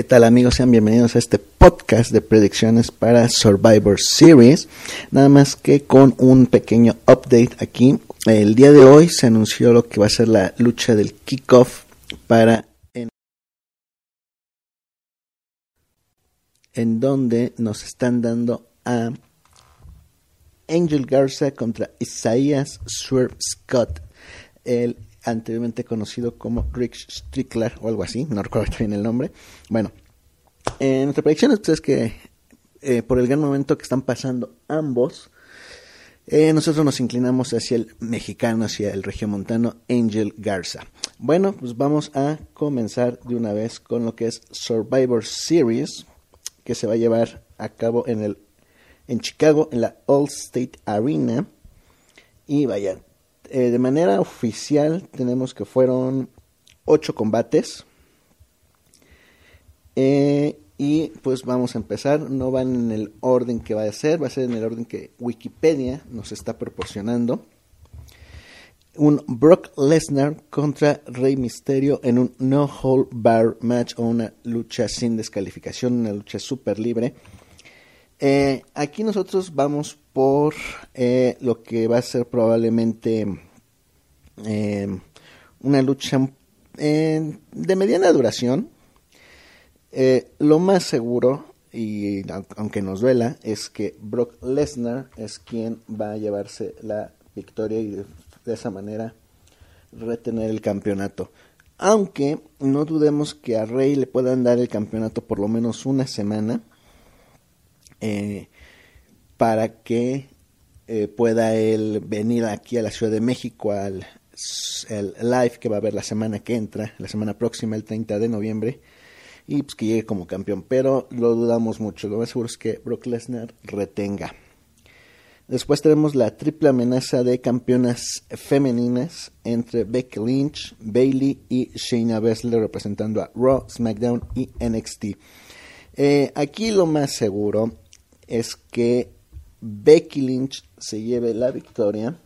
¿Qué tal amigos? Sean bienvenidos a este podcast de predicciones para Survivor Series. Nada más que con un pequeño update aquí. El día de hoy se anunció lo que va a ser la lucha del kickoff para en, donde nos están dando a Angel Garza contra Isaías Swerve Scott. El anteriormente conocido como Rick Strickler o algo así, no recuerdo bien el nombre. Bueno, en nuestra predicción es que eh, por el gran momento que están pasando ambos, eh, nosotros nos inclinamos hacia el mexicano, hacia el regiomontano Angel Garza. Bueno, pues vamos a comenzar de una vez con lo que es Survivor Series, que se va a llevar a cabo en el en Chicago, en la All State Arena. Y vaya, eh, de manera oficial tenemos que fueron ocho combates. Eh, y pues vamos a empezar. No van en el orden que va a ser, va a ser en el orden que Wikipedia nos está proporcionando. Un Brock Lesnar contra Rey Misterio en un no hold bar match o una lucha sin descalificación, una lucha súper libre. Eh, aquí nosotros vamos por eh, lo que va a ser probablemente eh, una lucha de mediana duración. lo más seguro, y aunque nos duela, es que Brock Lesnar es quien va a llevarse la victoria y de, esa manera retener el campeonato. Aunque no dudemos que a Rey le puedan dar el campeonato por lo menos una semana eh, para que eh, pueda él venir aquí a la Ciudad de México al live que va a haber la semana que entra, la semana próxima, el 30 de noviembre, y pues que llegue como campeón. Pero lo dudamos mucho. Lo más seguro es que Brock Lesnar retenga. Después tenemos la triple amenaza de campeonas femeninas entre Becky Lynch, Bailey y Shayna Baszler representando a Raw, SmackDown y NXT. Eh, aquí lo más seguro es que Becky Lynch se lleve la victoria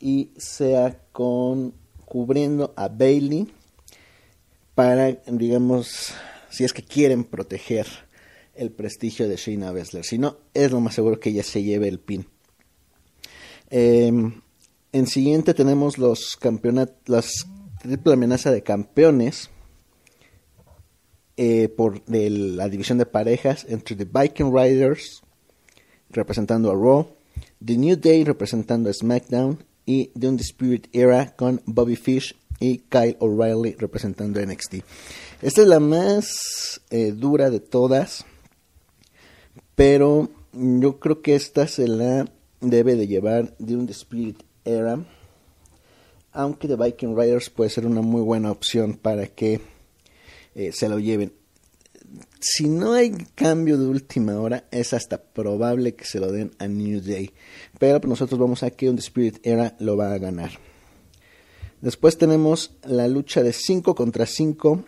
y sea con cubriendo a Bailey para, digamos, si es que quieren proteger el prestigio de Shayna Baszler. Si no, es lo más seguro que ella se lleve el pin. Em, en siguiente tenemos los campeonatos, las triple amenaza de campeones eh, por de la división de parejas entre The Viking Riders representando a Raw, The New Day representando a SmackDown y The Undisputed Era con Bobby Fish y Kyle O'Reilly representando a NXT. Esta es la más eh, dura de todas, pero yo creo que esta se la debe de llevar The Undisputed Era, aunque The Viking Riders puede ser una muy buena opción para que eh, se lo lleven. Si no hay cambio de última hora, es hasta probable que se lo den a New Day. Pero pues, nosotros vamos a que un Spirit Era lo va a ganar. Después tenemos la lucha de 5 contra 5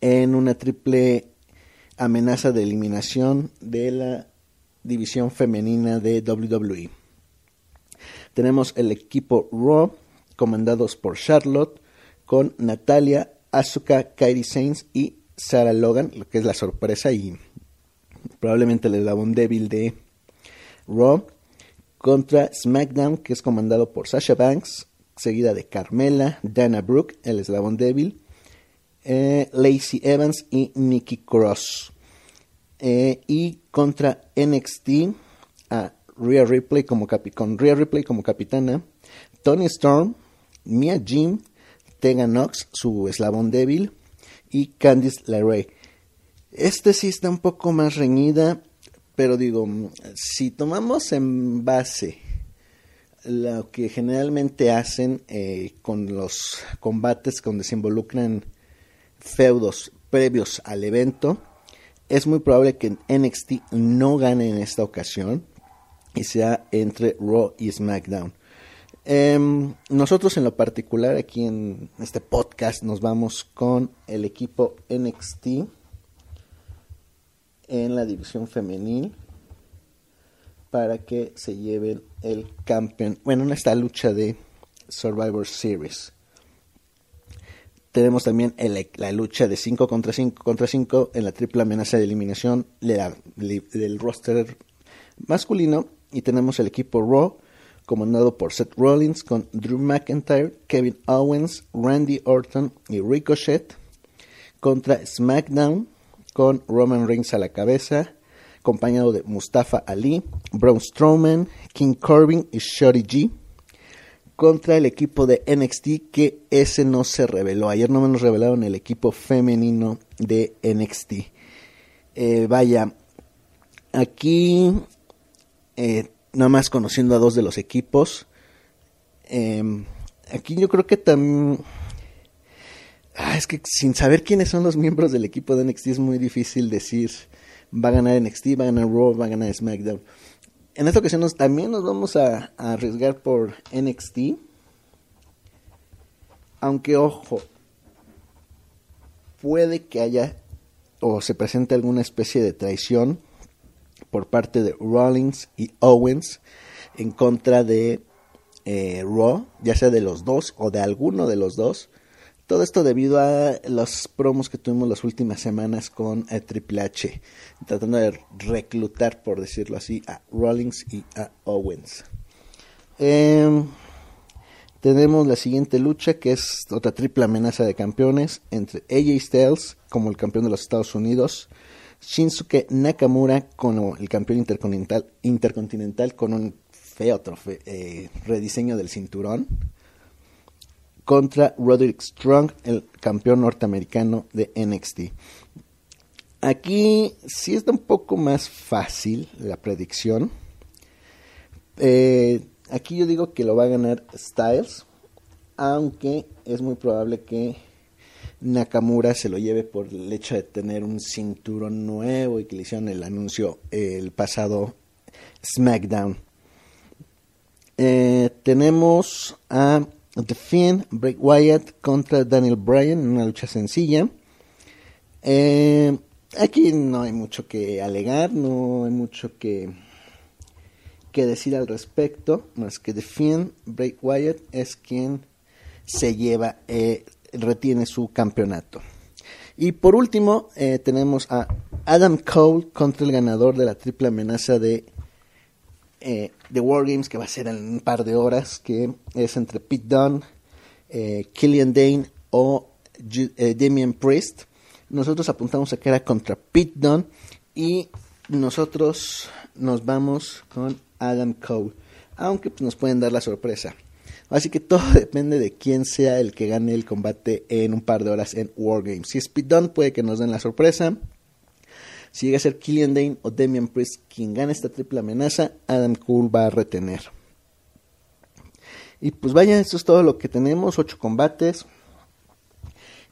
en una triple amenaza de eliminación de la división femenina de WWE. Tenemos el equipo Raw, comandados por Charlotte, con Natalia, Asuka, Kairi Sainz y Sarah Logan, lo que es la sorpresa y probablemente el eslabón débil de Raw, contra SmackDown, que es comandado por Sasha Banks, seguida de Carmela, Dana Brooke, el eslabón débil, eh, Lacey Evans y Nikki Cross. Eh, y contra NXT a Rhea Ripley como con Rhea Ripley como capitana, Tony Storm, Mia Jim, Tegan Knox, su eslabón débil, y Candice LeRae. Este sí está un poco más reñida, pero digo, si tomamos en base lo que generalmente hacen eh, con los combates donde se involucran feudos previos al evento, es muy probable que NXT no gane en esta ocasión y sea entre Raw y SmackDown. Em, nosotros en lo particular aquí en este podcast nos vamos con el equipo NXT en la división femenil para que se lleven el campeón, bueno, en esta lucha de Survivor Series. tenemos también la lucha de 5 contra 5 contra 5 en la triple amenaza de eliminación del roster masculino. Y tenemos el equipo Raw, comandado por Seth Rollins, con Drew McIntyre, Kevin Owens, Randy Orton y Ricochet, contra SmackDown, con Roman Reigns a la cabeza, acompañado de Mustafa Ali, Braun Strowman, King Corbin y Shorty G contra el equipo de NXT que ese no se reveló. Ayer no me nos revelaron el equipo femenino de NXT. Eh, vaya, aquí eh, nada más conociendo a dos de los equipos. Em, aquí yo creo que también... Ah, es que sin saber quiénes son los miembros del equipo de NXT es muy difícil decir va a ganar NXT, va a ganar Raw, va a ganar SmackDown. En esta ocasión también nos vamos a, arriesgar por NXT. Aunque ojo, puede que haya o se presente alguna especie de traición por parte de Rollins y Owens en contra de eh, Raw, ya sea de los dos o de alguno de los dos, todo esto debido a los promos que tuvimos las últimas semanas con eh, Triple H, tratando de reclutar, por decirlo así, a Rollins y a Owens. Em, tenemos la siguiente lucha, que es otra triple amenaza de campeones entre AJ Styles como el campeón de los Estados Unidos, Shinsuke Nakamura como el campeón intercontinental, intercontinental con un feo eh, rediseño del cinturón contra Roderick Strong, el campeón norteamericano de NXT. Aquí sí está un poco más fácil la predicción. Eh, aquí yo digo que lo va a ganar Styles, aunque es muy probable que Nakamura se lo lleve por el hecho de tener un cinturón nuevo y que le hicieron el anuncio el pasado SmackDown. Eh, tenemos a The Finn, Bray Wyatt contra Daniel Bryan en una lucha sencilla. Eh, aquí no hay mucho que alegar, no hay mucho que, que decir al respecto, más que The Finn, Bray Wyatt es quien se lleva, eh, retiene su campeonato. Y por último, eh, tenemos a Adam Cole contra el ganador de la triple amenaza de eh, de Wargames que va a ser en un par de horas, que es entre Pete Dunne, eh, Killian Dane o eh, Damian Priest. Nosotros apuntamos a que era contra Pete Dunne y nosotros nos vamos con Adam Cole, aunque pues, nos pueden dar la sorpresa. Así que todo depende de quién sea el que gane el combate en un par de horas en Wargames. Si es Pete puede que nos den la sorpresa. Si llega a ser Killian Dane o Damian Priest quien gane esta triple amenaza, Adam Cole va a retener. Y pues vaya, esto es todo lo que tenemos, ocho combates.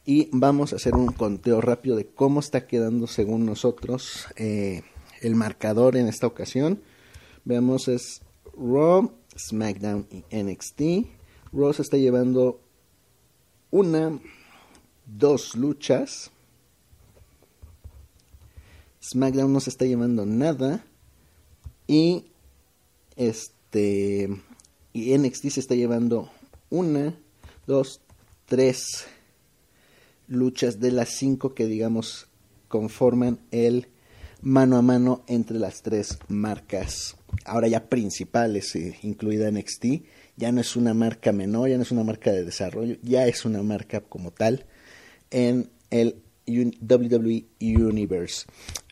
Y vamos a hacer un conteo rápido de cómo está quedando según nosotros eh, el marcador en esta ocasión. Veamos es Raw, SmackDown y NXT. Raw se está llevando una, dos luchas. SmackDown no se está llevando nada. Y este. Y NXT se está llevando una, dos, tres luchas de las cinco que digamos conforman el mano a mano entre las tres marcas. Ahora ya principales, eh, incluida NXT. Ya no es una marca menor, ya no es una marca de desarrollo, ya es una marca como tal en el WWE Universe.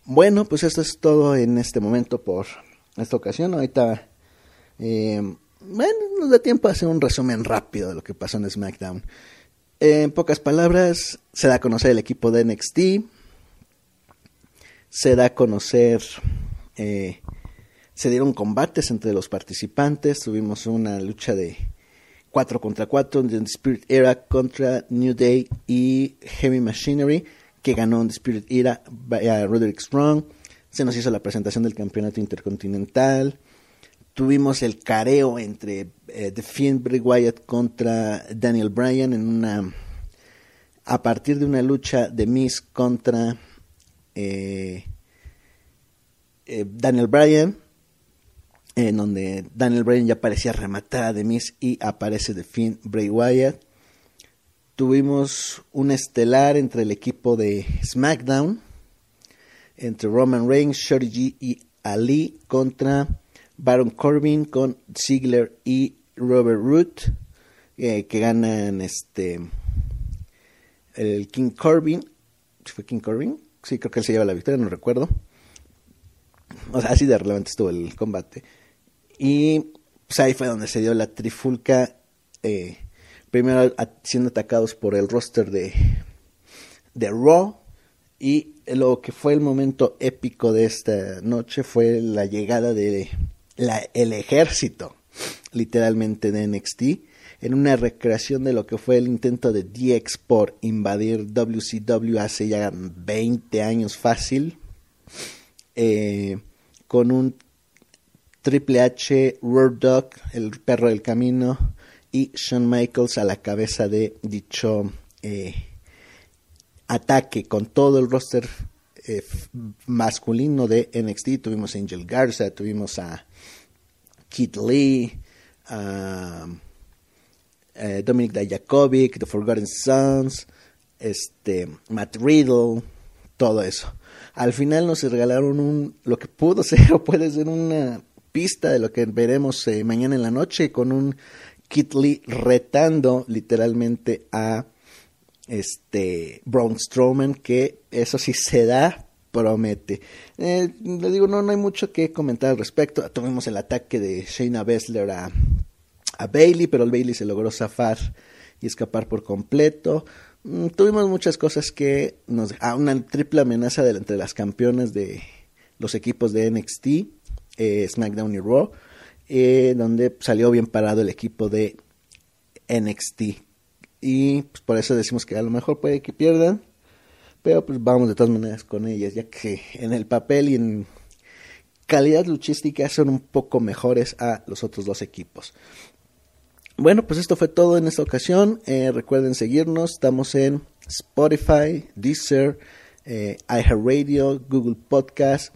Bueno, pues esto es todo en este momento por esta ocasión. Ahorita, eh, bueno, nos da tiempo a hacer un resumen rápido de lo que pasó en SmackDown. En pocas palabras, se da a conocer el equipo de NXT. Se da a conocer, eh, se dieron combates entre los participantes. Tuvimos una lucha de 4 contra 4 de Spirit Era contra New Day y Heavy Machinery que ganó en The Spirit Era a Roderick Strong. Se nos hizo la presentación del campeonato intercontinental. Tuvimos el careo entre eh, The Fiend Bray Wyatt contra Daniel Bryan en una a partir de una lucha de Miss contra eh, eh, Daniel Bryan, en donde Daniel Bryan ya parecía rematar a The Miss y aparece The Fiend Bray Wyatt tuvimos un estelar entre el equipo de SmackDown, entre Roman Reigns, Shorty y Ali contra Baron Corbin con Ziggler y Robert Root, eh, que ganan este el King Corbin. ¿Fue King Corbin? Sí, creo que él se lleva la victoria, no recuerdo. O sea, así de relevante estuvo el combate. Y pues ahí fue donde se dio la trifulca. Eh, primero siendo atacados por el roster de, de Raw. Y lo que fue el momento épico de esta noche fue la llegada de la, el ejército, literalmente de NXT, en una recreación de lo que fue el intento de DX por invadir WCW hace ya 20 años fácil, eh, con un Triple H, Road Dog, el perro del camino, y Shawn Michaels a la cabeza de dicho eh, ataque con todo el roster eh, masculino de NXT. Tuvimos a Angel Garza, tuvimos a Kid Lee, a eh, Dominic Dijakovic, The Forgotten Sons, este, Matt Riddle, todo eso. Al final nos regalaron un, lo que pudo ser o puede ser una pista de lo que veremos eh, mañana en la noche con un Kit Lee retando literalmente a este Braun Strowman que eso sí se da promete. Eh, le digo, no, no hay mucho que comentar al respecto. Tuvimos el ataque de Shayna Baszler a, a Bailey, pero el Bailey se logró zafar y escapar por completo. Mm, tuvimos muchas cosas que nos... a una triple amenaza de, entre las campeonas de los equipos de NXT, eh, SmackDown y Raw, eh, donde salió bien parado el equipo de NXT. Y pues, por eso decimos que a lo mejor puede que pierdan, pero pues vamos de todas maneras con ellas, ya que en el papel y en calidad luchística son un poco mejores a los otros dos equipos. Bueno, pues esto fue todo en esta ocasión. Eh, recuerden seguirnos, estamos en Spotify, Deezer, iHeartRadio, Google Podcast,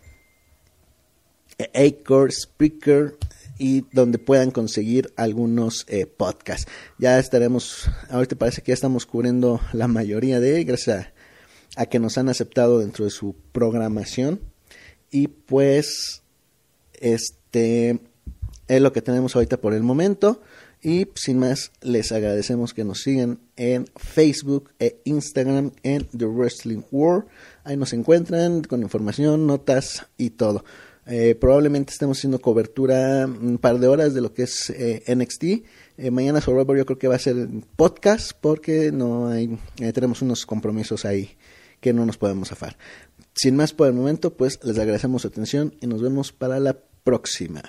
Acre, Speaker y donde puedan conseguir algunos eh, podcasts. Ya estaremos, ahorita parece que ya estamos cubriendo la mayoría de, gracias a a que nos han aceptado dentro de su programación. Y pues, este es lo que tenemos ahorita por el momento. Y sin más, les agradecemos que nos sigan en Facebook e Instagram en The Wrestling War. Ahí nos encuentran con información, notas y todo. Eh, probablemente estemos haciendo cobertura un par de horas de lo que es eh, NXT. Eh, mañana Survivor yo creo que va a ser podcast porque no hay, tenemos unos compromisos ahí que no nos podemos zafar. Sin más por el momento, pues les agradecemos su atención y nos vemos para la próxima.